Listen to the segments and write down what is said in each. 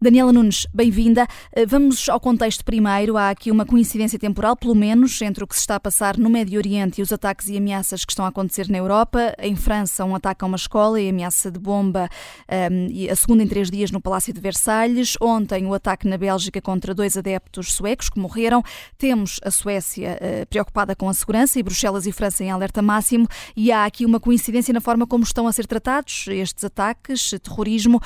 Daniela Nunes, bem-vinda. Eh, vamos ao contexto primeiro. Há aqui uma coincidência temporal, pelo menos, entre o que se está a passar no Médio Oriente e os ataques e ameaças que estão a acontecer na Europa. Em França, um ataque a uma escola e ameaça de bomba, um, ehm, a segunda em três dias no Palácio de Versalhes. Ontem, o ataque na Bélgica contra dois adeptos suecos que morreram. Temos a Suécia uh, preocupada com a segurança e Bruxelas e França em alerta máximo. E há aqui uma coincidência na forma como estão a ser tratados estes ataques, terrorismo.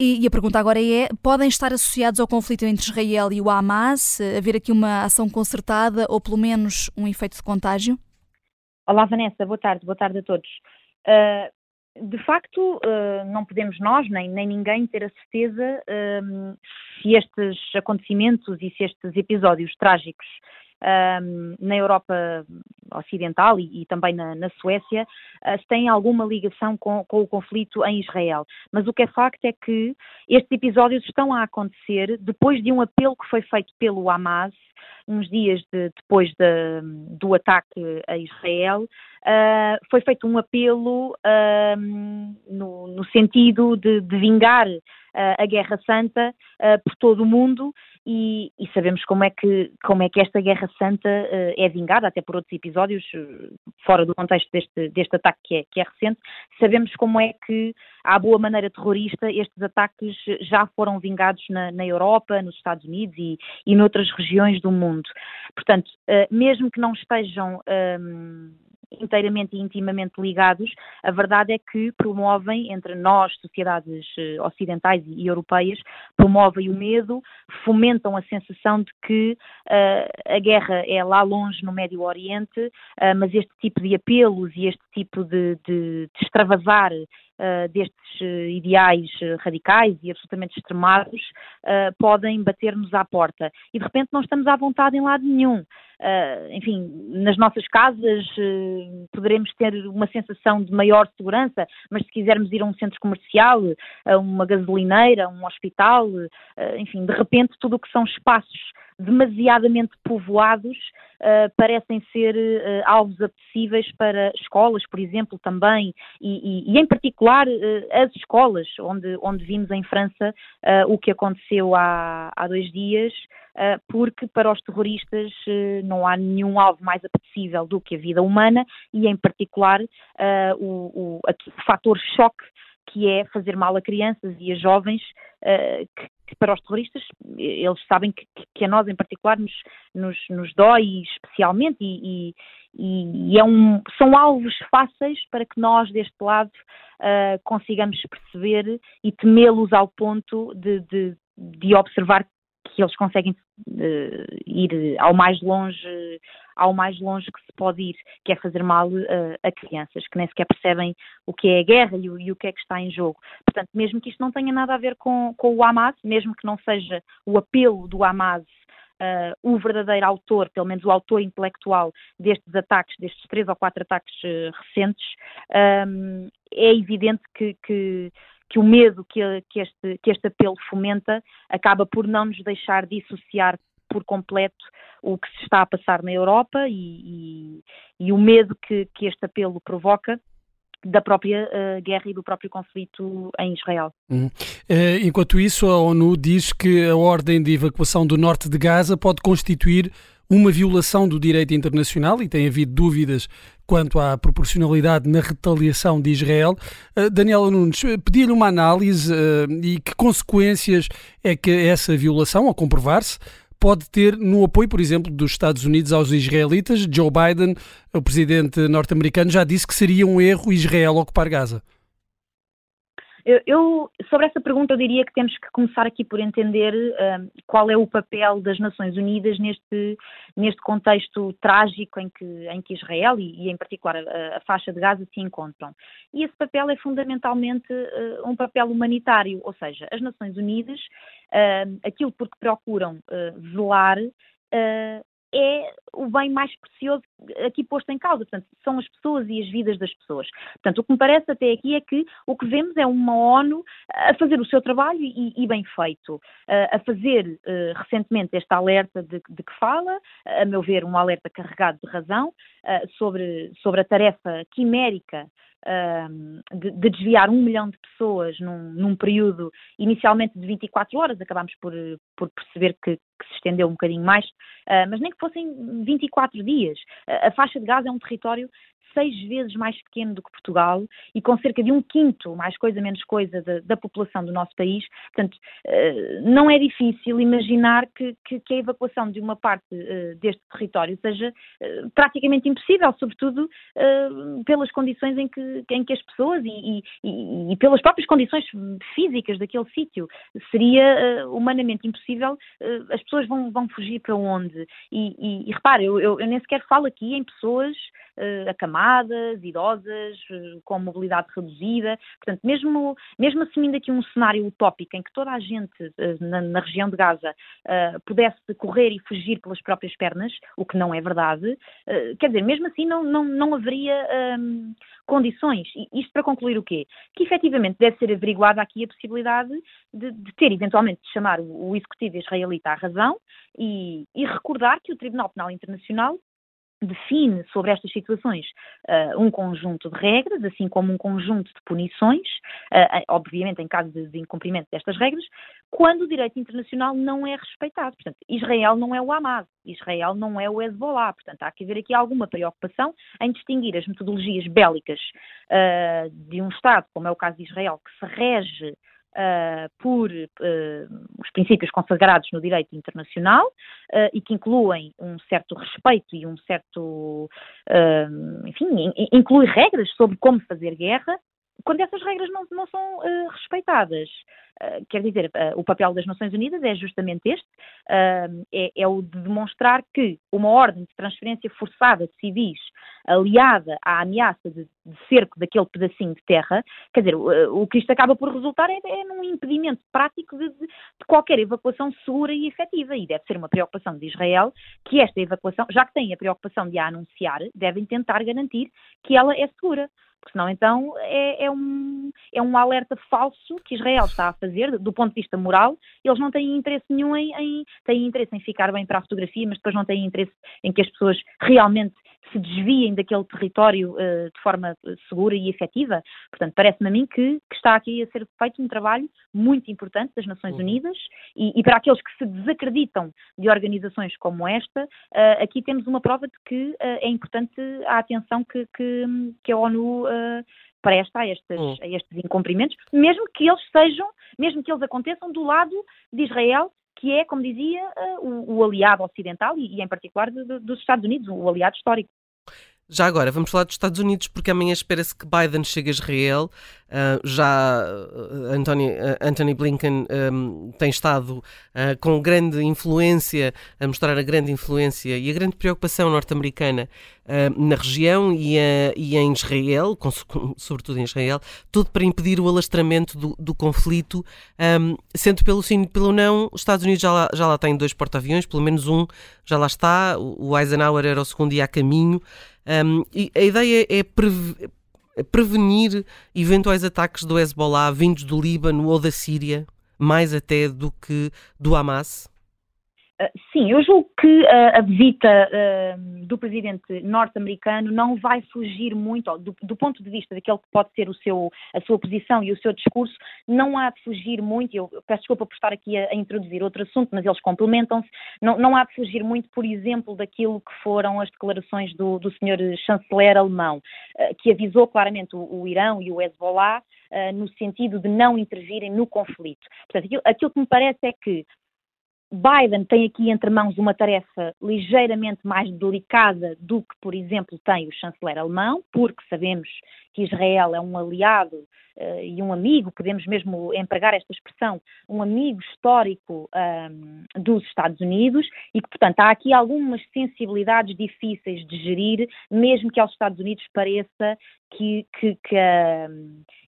E, a pergunta agora é: podem estar associados ao conflito entre Israel e o Hamas? Haver aqui uma ação concertada ou pelo menos um efeito de contágio? Olá, Vanessa, boa tarde, boa tarde a todos. Uh, de facto, uh, não podemos nós, nem, nem ninguém, ter a certeza se estes acontecimentos e se estes episódios trágicos um, na Europa Ocidental e, e também na, na Suécia, uh, se tem alguma ligação com, com, o conflito em Israel. Mas o que é facto é que estes episódios estão a acontecer depois de um apelo que foi feito pelo Hamas uns dias de, depois de, do ataque a Israel, uh, foi feito um apelo uh, no, no, sentido de, de vingar uh, a Guerra Santa por todo o mundo e, e, sabemos como é, que, como é que esta Guerra Santa é vingada, até por outros episódios, fora do contexto deste, deste ataque que é, que é recente, sabemos como é que, à boa maneira terrorista, estes ataques já foram vingados na, na Europa, nos Estados Unidos e, e noutras regiões do mundo. Portanto, eh, mesmo que não estejam ehm, inteiramente e intimamente ligados, a verdade é que promovem entre nós, sociedades eh, ocidentais e europeias, promovem o medo, fomentam a sensação de que uh, a guerra é lá longe no Médio Oriente, uh, mas este tipo de apelos e este tipo de, de, de extravasar uh, destes ideais radicais e absolutamente extremados podem bater-nos à porta. E de repente não estamos à vontade em lado nenhum. Uh, enfim, nas nossas casas uh, poderemos ter uma sensação de maior segurança, mas se quisermos ir a um centro comercial, a uma gasolineira, a um hospital, uh, enfim, de repente tudo o que são espaços demasiadamente povoados uh, parecem ser uh, alvos apetecíveis para escolas, por exemplo, também, e, e, e em particular uh, as escolas, onde, onde vimos em França o que aconteceu há, há dois dias, porque para os terroristas não há nenhum alvo mais apetecível do que a vida humana e, em particular, o, o, o fator choque que é fazer mal a crianças e a jovens, uh, que, que, para os terroristas, eles sabem que, que a nós em particular nos, nos, nos dói especialmente e, e, e é um, são alvos fáceis para que nós deste lado uh, consigamos perceber e temê-los ao ponto de, de, de observar que eles conseguem uh, ir ao mais longe ao mais longe que se pode ir, que é fazer mal uh, a crianças, que nem sequer percebem o que é a guerra e o, e o, que é que está em jogo. Portanto, mesmo que isto não tenha nada a ver com, com o Hamas, mesmo que não seja o apelo do Hamas Uh, o verdadeiro autor, pelo menos o autor intelectual destes ataques, destes três ou quatro ataques uh, recentes, um, é evidente que, que, que o medo que, que, este, que este apelo fomenta acaba por não nos deixar dissociar por completo o que se está a passar na Europa e, e, e o medo que, que este apelo provoca da própria uh, guerra e do próprio conflito em Israel. Uhum. Uh, enquanto isso, a ONU diz que a ordem de evacuação do norte de Gaza pode constituir uma violação do direito internacional e tem havido dúvidas quanto à proporcionalidade na retaliação de Israel. Uh, Daniela Nunes, pedi-lhe uma análise e que consequências é que essa violação, ao comprovar-se, pode ter no apoio, por exemplo, dos Estados Unidos aos israelitas. Joe Biden, o presidente norte-americano, já disse que seria um erro Israel ocupar Gaza. Eu, sobre essa pergunta, eu diria que temos que começar aqui por entender uh, qual é o papel das Nações Unidas neste, neste contexto trágico em que, em que Israel e, e em particular, a, a, faixa de Gaza se encontram. E esse papel é fundamentalmente uh, um papel humanitário, ou seja, as Nações Unidas, uh, aquilo por que procuram velar é o bem mais precioso aqui posto em causa. Portanto, são as pessoas e as vidas das pessoas. Portanto, o que me parece até aqui é que o que vemos é uma ONU a fazer o seu trabalho e, e bem feito, a fazer uh, recentemente este alerta de, de, que fala, a meu ver, um alerta carregado de razão, sobre, sobre a tarefa quimérica de, de, desviar um milhão de pessoas num, num, período inicialmente de 24 horas, acabámos por, por perceber que, que se estendeu um bocadinho mais, uh, mas nem que fossem 24 dias. A faixa de Gaza é um território seis vezes mais pequeno do que Portugal e com cerca de um quinto, mais coisa menos coisa, da, da população do nosso país. Portanto, uh, não é difícil imaginar que, que, que, a evacuação de uma parte uh, deste território seja uh, praticamente impossível, sobretudo pelas condições em que, em que as pessoas e, e, e pelas próprias condições físicas daquele sítio. Seria humanamente impossível, as pessoas vão, vão fugir para onde? E, e, e repare, eu, eu, eu nem sequer falo aqui em pessoas acamadas, idosas, com mobilidade reduzida. Portanto, mesmo, mesmo assumindo aqui um cenário utópico em que toda a gente na, na região de Gaza pudesse correr e fugir pelas próprias pernas, o que não é verdade, quer dizer, mesmo assim não, não, não haveria um, condições. E isto para concluir o quê? Que efetivamente deve ser averiguada aqui a possibilidade de, de ter eventualmente de chamar o, o executivo israelita à razão e, e recordar que o Tribunal Penal Internacional define sobre estas situações uh, um conjunto de regras, assim como um conjunto de punições, uh, obviamente em caso de, de, incumprimento destas regras, quando o direito internacional não é respeitado. Portanto, Israel não é o Hamas, Israel não é o Hezbollah. Portanto, há que haver aqui alguma preocupação em distinguir as metodologias bélicas uh, de um Estado, como é o caso de Israel, que se rege uh, por uh, os princípios consagrados no direito internacional uh, e que incluem um certo respeito e um certo, enfim, inclui regras sobre como fazer guerra, quando essas regras não, não são uh, respeitadas. Uh, quer dizer, uh, o papel das Nações Unidas é justamente este, é, é, o de demonstrar que uma ordem de transferência forçada de civis aliada à ameaça de, de cerco daquele pedacinho de terra, quer dizer, o, o que isto acaba por resultar é, é num impedimento prático de, de, de, qualquer evacuação segura e efetiva, e deve ser uma preocupação de Israel que esta evacuação, já que tem a preocupação de a anunciar, devem tentar garantir que ela é segura porque senão então é, é, um, é um alerta falso que Israel está a fazer do ponto de vista moral. Eles não têm interesse nenhum em, em têm interesse em ficar bem para a fotografia, mas depois não têm interesse em que as pessoas realmente se desviem daquele território uh, de forma eh, segura e efetiva. Portanto, parece-me a mim que, que, está aqui a ser feito um trabalho muito importante das Nações uhum. Unidas e, e, para aqueles que se desacreditam de organizações como esta, uh, aqui temos uma prova de que uh, é importante a atenção que, que, que a ONU presta a estes, uhum. a estes incumprimentos, mesmo que eles sejam, mesmo que eles aconteçam do lado de Israel que é, como dizia, o, o aliado ocidental e, e em particular, de, de, dos Estados Unidos, o aliado histórico. Já agora, vamos falar dos Estados Unidos, porque amanhã espera-se que Biden chegue a Israel. Uh, já uh, Anthony, uh, Anthony Blinken um, tem estado com grande influência, a mostrar a grande influência e a grande preocupação norte-americana na região e, e, em Israel, com, sobretudo em Israel, tudo para impedir o alastramento do, do conflito, um, sendo pelo sim pelo não, os Estados Unidos já lá, já lá têm dois porta-aviões, pelo menos um já lá está, o Eisenhower era o segundo dia a caminho. Um, e a ideia é prevenir eventuais ataques do Hezbollah vindos do Líbano ou da Síria, mais até do que do Hamas? Ah, sim, eu julgo que uh, a visita uh, do presidente norte-americano não vai fugir muito, do, do, ponto de vista daquele que pode ser o seu, a sua posição e o seu discurso, não há de fugir muito, eu peço desculpa por estar aqui a, a introduzir outro assunto, mas eles complementam-se, não, não, há de fugir muito, por exemplo, daquilo que foram as declarações do, do senhor chanceler alemão, uh, que avisou claramente o, o, Irão e o Hezbollah no sentido de não intervirem no conflito. Portanto, aquilo, aquilo que me parece é que Biden tem aqui entre mãos uma tarefa ligeiramente mais delicada do que, por exemplo, tem o chanceler alemão, porque sabemos que Israel é um aliado uh, e um amigo, podemos mesmo empregar esta expressão, um amigo histórico um, dos Estados Unidos e que, portanto, há aqui algumas sensibilidades difíceis de gerir, mesmo que aos Estados Unidos pareça que, que, que,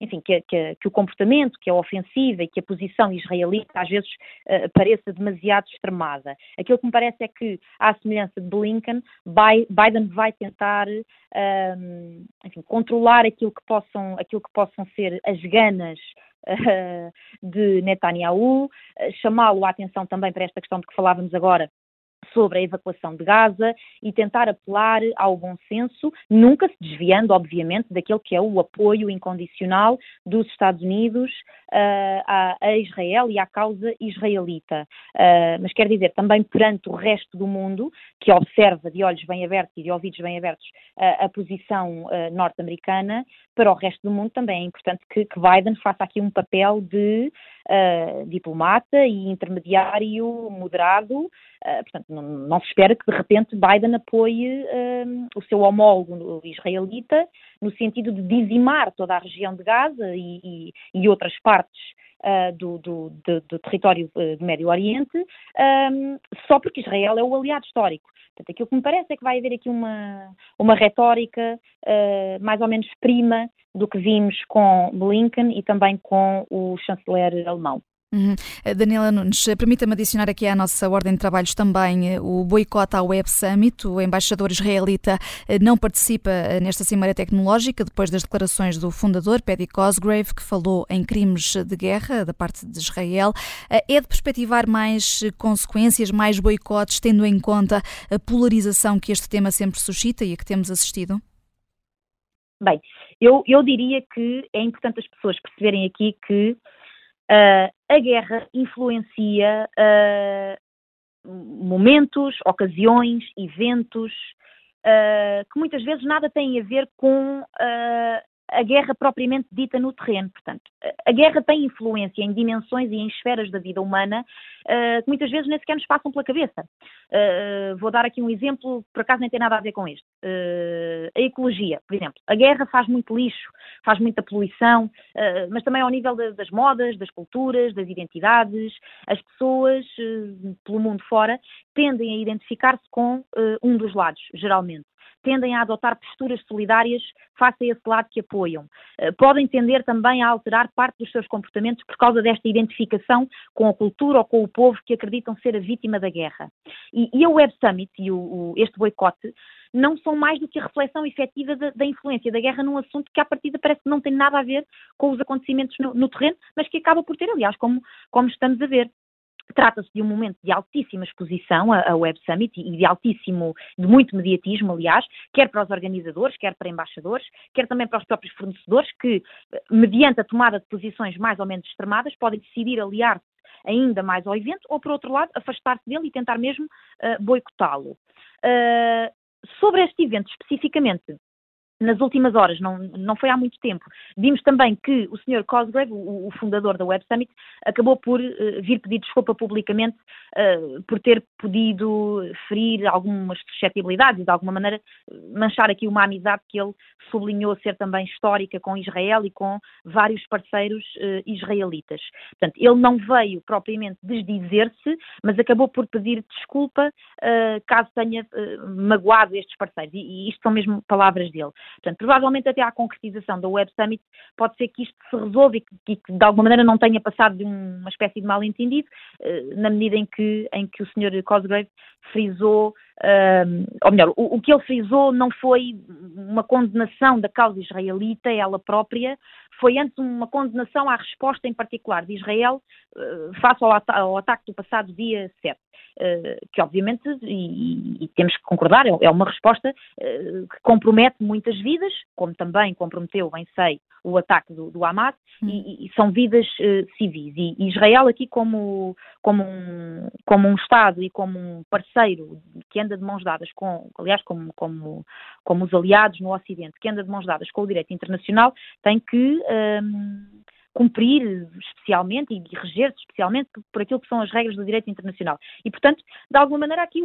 enfim, que, que, o comportamento, que a ofensiva e que a posição israelita às vezes uh, pareça demasiado extremada. Aquilo que me parece é que, à semelhança de Blinken, Biden vai tentar enfim, controlar aquilo que, possam, aquilo que possam ser as ganas uh, de Netanyahu, uh, chamá-lo a atenção também para esta questão de que falávamos agora sobre a evacuação de Gaza e tentar apelar ao bom senso, nunca se desviando, obviamente, daquele que é o apoio incondicional dos Estados Unidos uh, a, a, Israel e à causa israelita. Uh, mas quer dizer, também perante o resto do mundo, que observa de olhos bem abertos e de ouvidos bem abertos uh, a posição norte-americana, para o resto do mundo também é importante que, que Biden faça aqui um papel de diplomata e intermediário moderado. portanto, não, se espera que de repente Biden apoie o seu homólogo israelita no sentido de dizimar toda a região de Gaza e, e, e outras partes uh, do, do, do, do, território uh, do Médio Oriente, um, só porque Israel é o aliado histórico. Portanto, aquilo que me parece é que vai haver aqui uma, uma retórica uh, mais ou menos prima do que vimos com Blinken e também com o chanceler alemão. Uhum. Eh, Daniela Nunes, eh, permita-me adicionar aqui à nossa ordem de trabalhos também eh, o boicote ao Web Summit. O embaixador israelita não participa nesta Cimeira Tecnológica depois das declarações do fundador, Paddy Cosgrave, que falou em crimes de guerra da parte de Israel. É de perspectivar mais consequências, mais boicotes, tendo em conta a polarização que este tema sempre suscita e a que temos assistido? Bem, eu, eu diria que é importante as pessoas perceberem aqui que Uh, a guerra influencia uh, momentos, ocasiões, eventos uh, que muitas vezes nada têm a ver com a guerra propriamente dita no terreno. Portanto, a guerra tem influência em dimensões e em esferas da vida humana uh, que muitas vezes nem sequer nos passam pela cabeça. Uh, vou dar aqui um exemplo, por acaso nem tem nada a ver com este. Uh, a ecologia, por exemplo. A guerra faz muito lixo, faz muita poluição, mas também ao nível de, das modas, das culturas, das identidades. As pessoas, pelo mundo fora, tendem a identificar-se com um dos lados, geralmente tendem a adotar posturas solidárias face a esse lado que apoiam. Eh, podem tender também a alterar parte dos seus comportamentos por causa desta identificação com a cultura ou com o povo que acreditam ser a vítima da guerra. E, e a Web Summit e o, o, este boicote não são mais do que a reflexão efetiva da, da, influência da guerra num assunto que, à partida, parece que não tem nada a ver com os acontecimentos no, no terreno, mas que acaba por ter, aliás, como, como estamos a ver. Trata-se de um momento de altíssima exposição, a, Web Summit, e de altíssimo, de muito mediatismo, aliás, quer para os organizadores, quer para embaixadores, quer também para os próprios fornecedores, que, mediante a tomada de posições mais ou menos extremadas, podem decidir aliar-se ainda mais ao evento, ou, por outro lado, afastar-se dele e tentar mesmo uh, boicotá-lo. Uh, sobre este evento especificamente, nas últimas horas, não, não foi há muito tempo, vimos também que o Sr. Cosgrave, o, o, fundador da Web Summit, acabou por uh, vir pedir desculpa publicamente uh, por ter podido ferir algumas suscetibilidades de alguma maneira manchar aqui uma amizade que ele sublinhou ser também histórica com Israel e com vários parceiros uh, israelitas. Portanto, ele não veio propriamente desdizer-se, mas acabou por pedir desculpa caso tenha magoado estes parceiros. E, e isto são mesmo palavras dele. Portanto, provavelmente até à concretização da Web Summit pode ser que isto se resolva e que, que de alguma maneira não tenha passado de uma espécie de mal-entendido, uh, na medida em que, em que o Sr. Cosgrave frisou, uh, ou melhor, o, o, que ele frisou não foi uma condenação da causa israelita, ela própria, foi antes uma condenação à resposta em particular de Israel uh, face ao, ao, ataque do passado dia 7. Uh, que obviamente, e, e, temos que concordar, é, é uma resposta uh, que compromete muitas vidas, como também comprometeu, bem sei, o ataque do, do Hamas, hum. e, e, são vidas civis. E, e, Israel aqui como, como, um, como um Estado e como um parceiro que anda de mãos dadas com, aliás, como, como, como os aliados no Ocidente, que anda de mãos dadas com o direito internacional, tem que um, cumprir especialmente e reger-se especialmente por aquilo que são as regras do direito internacional. E, portanto, de alguma maneira aqui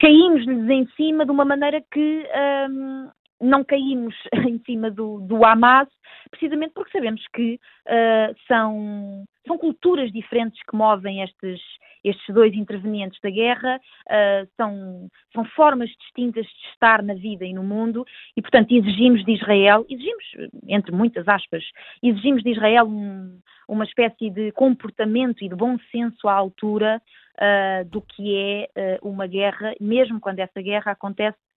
caímos-lhes em cima de uma maneira que um, não caímos em cima do, do Hamas, precisamente porque sabemos que uh, são, são culturas diferentes que movem estes, estes dois intervenientes da guerra, uh, são, são formas distintas de estar na vida e no mundo, e portanto exigimos de Israel, exigimos, entre muitas aspas, exigimos de Israel um, uma espécie de comportamento e de bom senso à altura uh, do que é uma guerra, mesmo quando essa guerra acontece